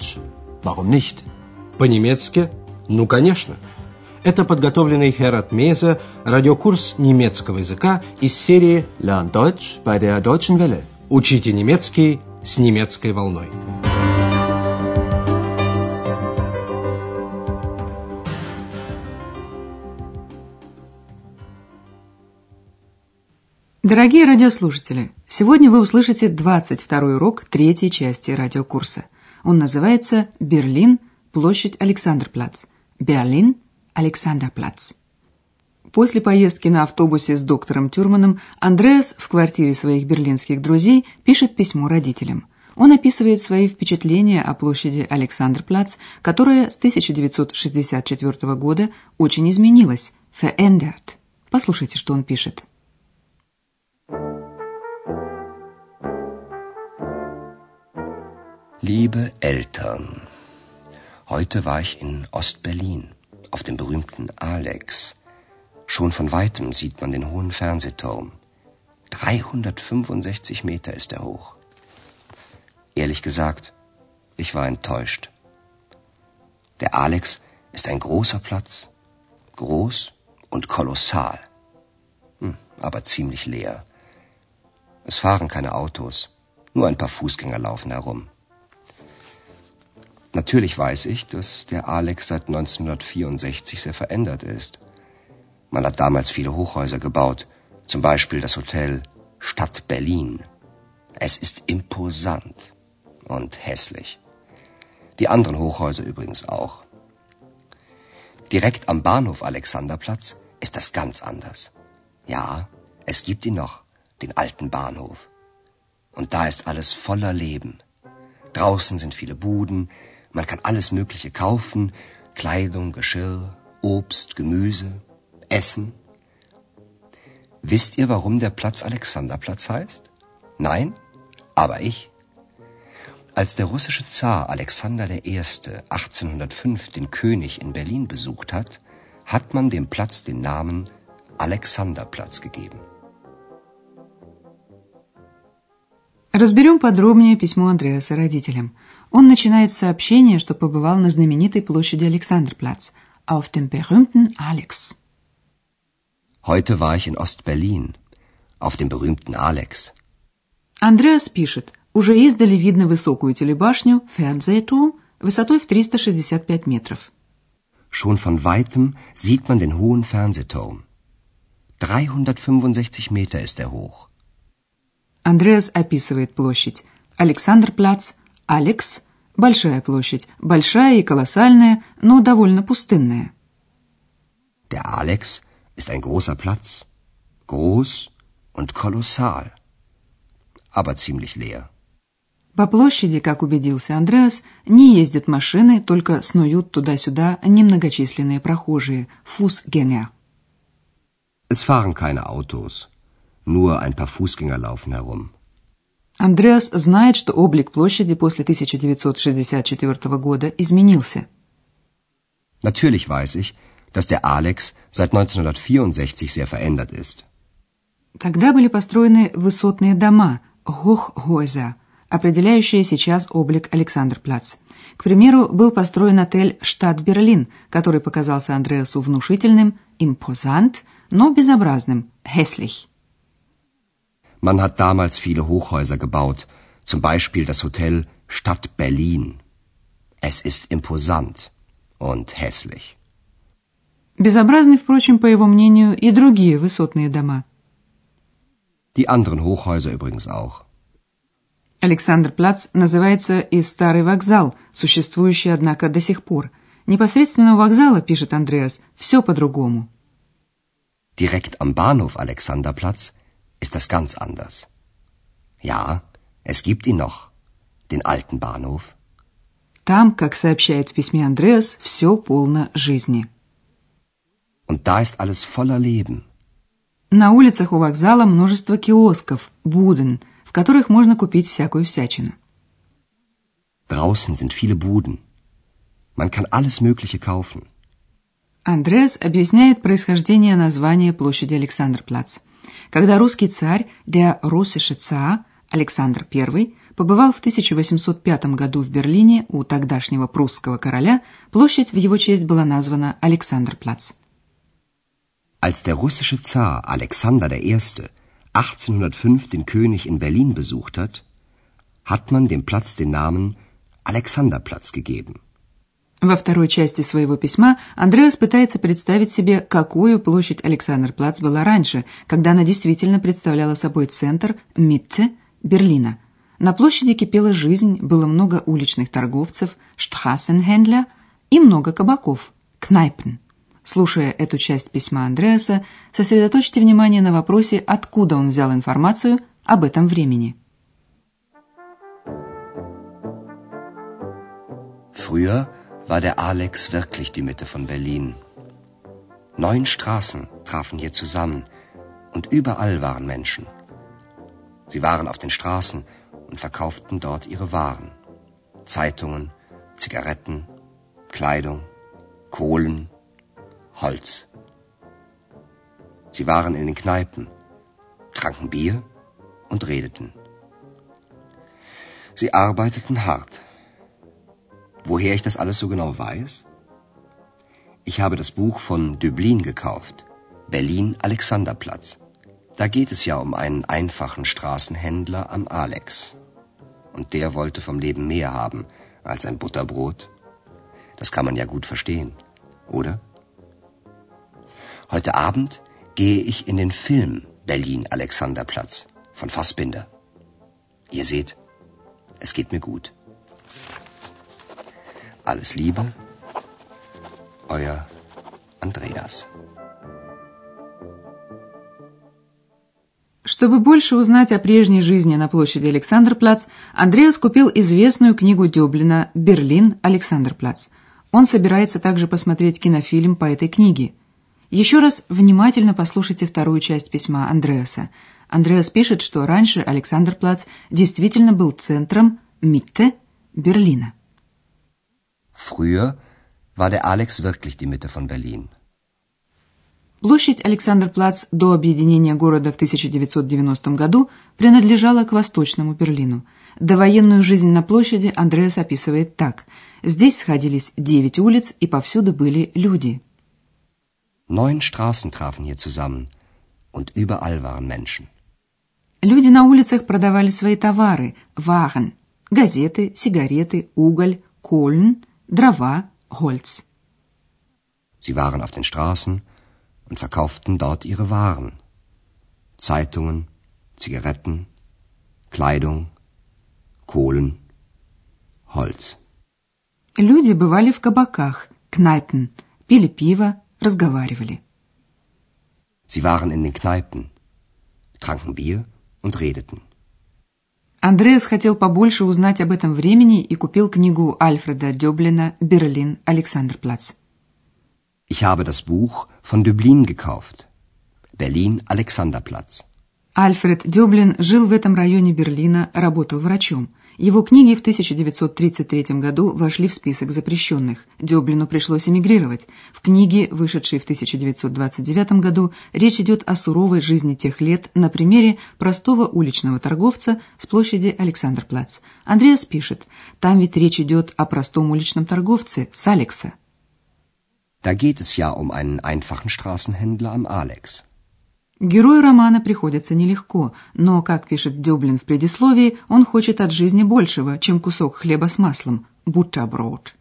Deutsch? Warum nicht? По-немецки? Ну, конечно. Это подготовленный Херат Мейзе радиокурс немецкого языка из серии Lern Deutsch bei der Deutschen Welle. «Учите немецкий с немецкой волной». Дорогие радиослушатели, сегодня вы услышите 22 урок третьей части радиокурса. Он называется «Берлин. Площадь Александрплац». Берлин. Александрплац. После поездки на автобусе с доктором Тюрманом Андреас в квартире своих берлинских друзей пишет письмо родителям. Он описывает свои впечатления о площади Александрплац, которая с 1964 года очень изменилась, verändert. Послушайте, что он пишет. Liebe Eltern, heute war ich in Ostberlin, auf dem berühmten Alex. Schon von weitem sieht man den hohen Fernsehturm. 365 Meter ist er hoch. Ehrlich gesagt, ich war enttäuscht. Der Alex ist ein großer Platz. Groß und kolossal. Hm, aber ziemlich leer. Es fahren keine Autos. Nur ein paar Fußgänger laufen herum. Natürlich weiß ich, dass der Alex seit 1964 sehr verändert ist. Man hat damals viele Hochhäuser gebaut, zum Beispiel das Hotel Stadt Berlin. Es ist imposant und hässlich. Die anderen Hochhäuser übrigens auch. Direkt am Bahnhof Alexanderplatz ist das ganz anders. Ja, es gibt ihn noch, den alten Bahnhof. Und da ist alles voller Leben. Draußen sind viele Buden, man kann alles Mögliche kaufen, Kleidung, Geschirr, Obst, Gemüse, Essen. Wisst ihr, warum der Platz Alexanderplatz heißt? Nein? Aber ich. Als der russische Zar Alexander I. 1805 den König in Berlin besucht hat, hat man dem Platz den Namen Alexanderplatz gegeben. Разберем подробнее письмо Андреаса родителям. Он начинает сообщение, что побывал на знаменитой площади Александрпlatz, auf dem berühmten Alex. Heute war ich in Ostberlin, auf dem berühmten Alex. Андреас пишет, уже издали видно высокую телебашню Fernsehturm высотой в 365 метров. Schon von weitem sieht man den hohen Fernsehturm. 365 Meter ist er hoch. Андреас описывает площадь. Александрплац, Алекс – большая площадь, большая и колоссальная, но довольно пустынная. Der Alex ist ein großer Platz, groß und kolossal, aber ziemlich leer. По площади, как убедился Андреас, не ездят машины, только снуют туда-сюда немногочисленные прохожие, Fußgänger. Es fahren keine Autos, nur ein paar Fußgänger laufen herum. Андреас знает, что облик площади после 1964 года изменился. Natürlich weiß ich, dass der Alex seit 1964 sehr verändert ist. Тогда были построены высотные дома, Hochhäuser, определяющие сейчас облик Александрплац. К примеру, был построен отель «Штат Берлин», который показался Андреасу внушительным, импозант, но безобразным, hässlich. Man hat damals viele Hochhäuser gebaut, zum Beispiel das Hotel Stadt Berlin. Es ist imposant und hässlich. Безобразны, впрочем, по его мнению, и другие высотные дома. Die anderen Hochhäuser übrigens auch. Александрплац называется и старый вокзал, существующий, однако, до сих пор. Непосредственно у вокзала, пишет Андреас, все по-другому. Direkt am Bahnhof Alexanderplatz ist das ganz anders. Ja, es gibt ihn noch, den alten Bahnhof. Там, как сообщает в письме Андреас, все полно жизни. Und da ist alles voller Leben. На улицах у вокзала множество киосков, буден, в которых можно купить всякую всячину. Draußen sind viele Buden. Man kann alles Mögliche kaufen. Андреас объясняет происхождение названия площади Александрплац. Когда русский царь, russische Zar, Александр I, побывал в 1805 году в Берлине у тогдашнего прусского короля, площадь в его честь была названа Александрплац. Als der russische Zar Alexander I. 1805 den König in Berlin besucht hat, hat man dem Platz den Namen Alexanderplatz gegeben. Во второй части своего письма Андреас пытается представить себе, какую площадь Александрплац была раньше, когда она действительно представляла собой центр Митте Берлина. На площади кипела жизнь, было много уличных торговцев, штхассенхендля и много кабаков, кнайпен. Слушая эту часть письма Андреаса, сосредоточьте внимание на вопросе, откуда он взял информацию об этом времени. Früher war der Alex wirklich die Mitte von Berlin. Neun Straßen trafen hier zusammen und überall waren Menschen. Sie waren auf den Straßen und verkauften dort ihre Waren. Zeitungen, Zigaretten, Kleidung, Kohlen, Holz. Sie waren in den Kneipen, tranken Bier und redeten. Sie arbeiteten hart. Woher ich das alles so genau weiß? Ich habe das Buch von Döblin gekauft, Berlin Alexanderplatz. Da geht es ja um einen einfachen Straßenhändler am Alex. Und der wollte vom Leben mehr haben als ein Butterbrot. Das kann man ja gut verstehen, oder? Heute Abend gehe ich in den Film Berlin Alexanderplatz von Fassbinder. Ihr seht, es geht mir gut. Alles Liebe, euer Andreas. Чтобы больше узнать о прежней жизни на площади Александрплац, Андреас купил известную книгу Дёблина «Берлин. Александрплац». Он собирается также посмотреть кинофильм по этой книге. Еще раз внимательно послушайте вторую часть письма Андреаса. Андреас пишет, что раньше Александрплац действительно был центром Митте Берлина. Früher war der Alex wirklich die Mitte von Berlin. Площадь Александрплац до объединения города в 1990 году принадлежала к Восточному Берлину. Довоенную жизнь на площади Андреас описывает так. Здесь сходились девять улиц, и повсюду были люди. Neun Straßen trafen hier zusammen, und überall waren Menschen. Люди на улицах продавали свои товары, Waren, газеты, сигареты, уголь, Kohlen, дрова, Holz. Sie waren auf den Straßen und verkauften dort ihre Waren. Zeitungen, Zigaretten, Kleidung, Kohlen, Holz. Люди бывали в кабаках, Kneipen, пили пиво, разговаривали. Sie waren in den Kneipen, tranken Bier und redeten. Андреас хотел побольше узнать об этом времени и купил книгу Альфреда Дёблина «Берлин. Александрплац». Ich habe das Buch von Dublin gekauft. Berlin Alexanderplatz. Альфред Дёблин жил в этом районе Берлина, работал врачом. Его книги в 1933 году вошли в список запрещенных. Дёблину пришлось эмигрировать. В книге, вышедшей в 1929 году, речь идет о суровой жизни тех лет на примере простого уличного торговца с площади Александрплац. Андреас пишет, там ведь речь идет о простом уличном торговце с Алекса. Da geht es ja um einen einfachen Straßenhändler am Alex. Герою романа приходится нелегко, но, как пишет Дёблин в предисловии, он хочет от жизни большего, чем кусок хлеба с маслом – Butterbrot.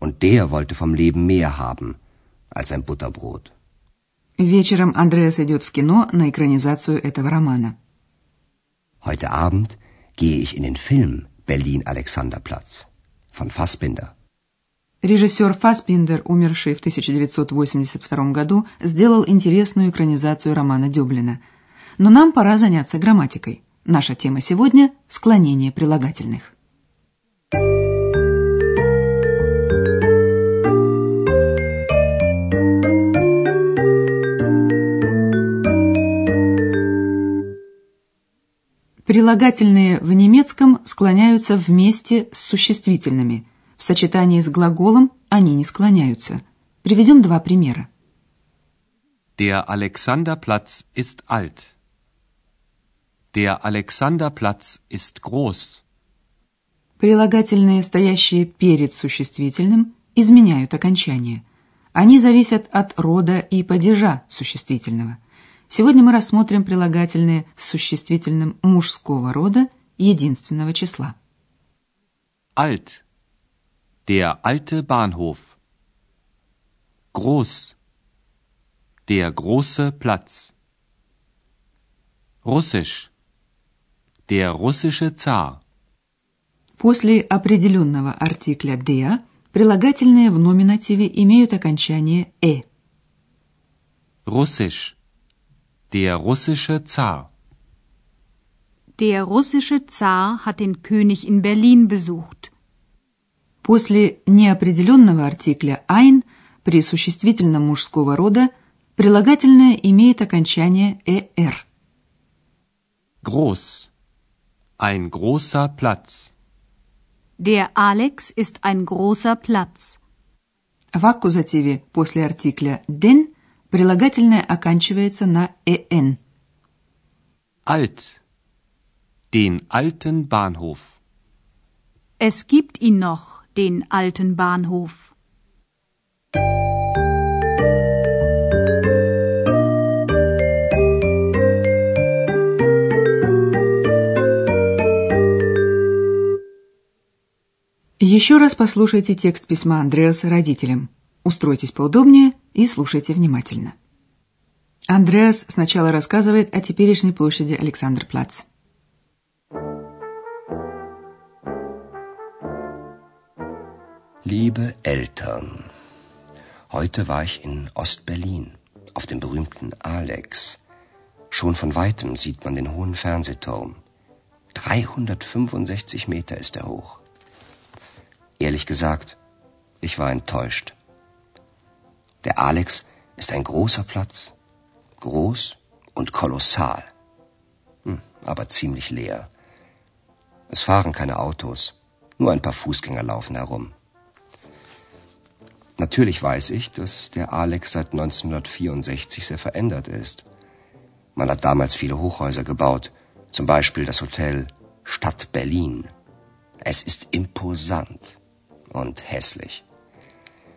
Und der wollte vom Leben mehr haben als ein Butterbrot. Вечером Андреас идет в кино на экранизацию этого романа. Heute Abend gehe ich in den Film Berlin Alexanderplatz von Fassbinder. Режиссер Фассбиндер, умерший в 1982 году, сделал интересную экранизацию романа Дёблина. Но нам пора заняться грамматикой. Наша тема сегодня – склонение прилагательных. Прилагательные в немецком склоняются вместе с существительными – в сочетании с глаголом они не склоняются. Приведем два примера. Der Alexanderplatz ist alt. Der Alexanderplatz ist groß. Прилагательные, стоящие перед существительным, изменяют окончание. Они зависят от рода и падежа существительного. Сегодня мы рассмотрим прилагательные с существительным мужского рода единственного числа. Alt. Der alte Bahnhof. Groß. Der große Platz. Russisch. Der russische Zar. После определенного артикля «der» прилагательные в номинативе имеют окончание «э». Russisch. Der russische Zar. Der russische Zar hat den König in Berlin besucht. После неопределенного артикля «ein» при существительном мужского рода прилагательное имеет окончание «er». Groß. Ein großer Platz. Der Alex ist ein großer Platz. В аккузативе после артикля «den» прилагательное оканчивается на «en». Alt. Den alten Bahnhof. Es gibt ihn noch, den alten Bahnhof. Еще раз послушайте текст письма Андреаса родителям. Устройтесь поудобнее и слушайте внимательно. Андреас сначала рассказывает о теперешней площади Александрплац. Liebe Eltern, heute war ich in Ostberlin, auf dem berühmten Alex. Schon von weitem sieht man den hohen Fernsehturm. 365 Meter ist er hoch. Ehrlich gesagt, ich war enttäuscht. Der Alex ist ein großer Platz, groß und kolossal, hm, aber ziemlich leer. Es fahren keine Autos, nur ein paar Fußgänger laufen herum. Natürlich weiß ich, dass der Alex seit 1964 sehr verändert ist. Man hat damals viele Hochhäuser gebaut, zum Beispiel das Hotel Stadt Berlin. Es ist imposant und hässlich.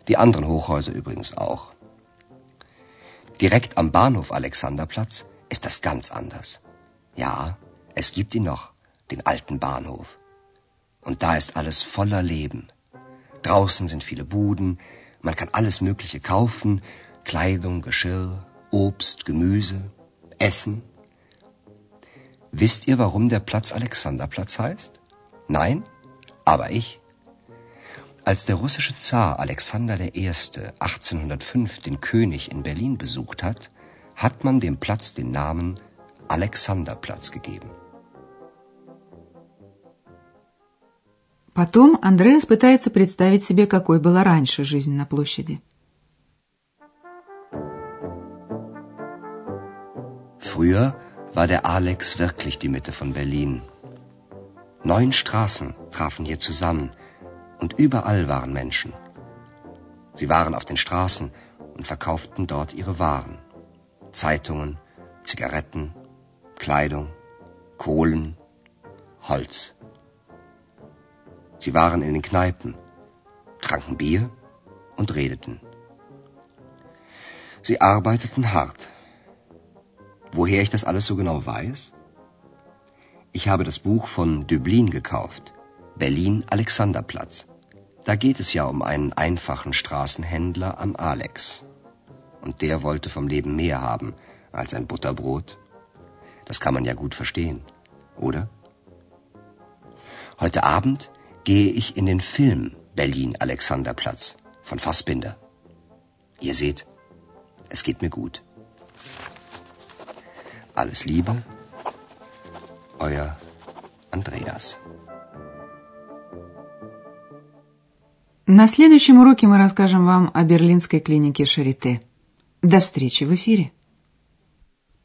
Die anderen Hochhäuser übrigens auch. Direkt am Bahnhof Alexanderplatz ist das ganz anders. Ja, es gibt ihn noch, den alten Bahnhof. Und da ist alles voller Leben. Draußen sind viele Buden, man kann alles Mögliche kaufen, Kleidung, Geschirr, Obst, Gemüse, Essen. Wisst ihr, warum der Platz Alexanderplatz heißt? Nein? Aber ich. Als der russische Zar Alexander I. 1805 den König in Berlin besucht hat, hat man dem Platz den Namen Alexanderplatz gegeben. Потом Андреас пытается представить себе, какой была раньше жизнь на площади. Früher war der Alex wirklich die Mitte von Berlin. Neun Straßen trafen hier zusammen und überall waren Menschen. Sie waren auf den Straßen und verkauften dort ihre Waren. Zeitungen, Zigaretten, Kleidung, Kohlen, Holz. Sie waren in den Kneipen, tranken Bier und redeten. Sie arbeiteten hart. Woher ich das alles so genau weiß? Ich habe das Buch von Döblin gekauft, Berlin Alexanderplatz. Da geht es ja um einen einfachen Straßenhändler am Alex. Und der wollte vom Leben mehr haben als ein Butterbrot. Das kann man ja gut verstehen, oder? Heute Abend gehe ich in den Film Berlin Alexanderplatz von Fassbinder. Ihr seht, es geht mir gut. Alles Liebe, euer Andreas. На следующем уроке мы расскажем вам о берлинской клинике Шарите. До встречи в эфире.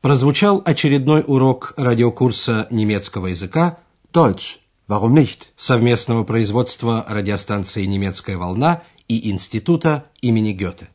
Прозвучал очередной урок радиокурса немецкого языка Deutsch. Warum nicht? совместного производства радиостанции «Немецкая волна» и Института имени Гёте.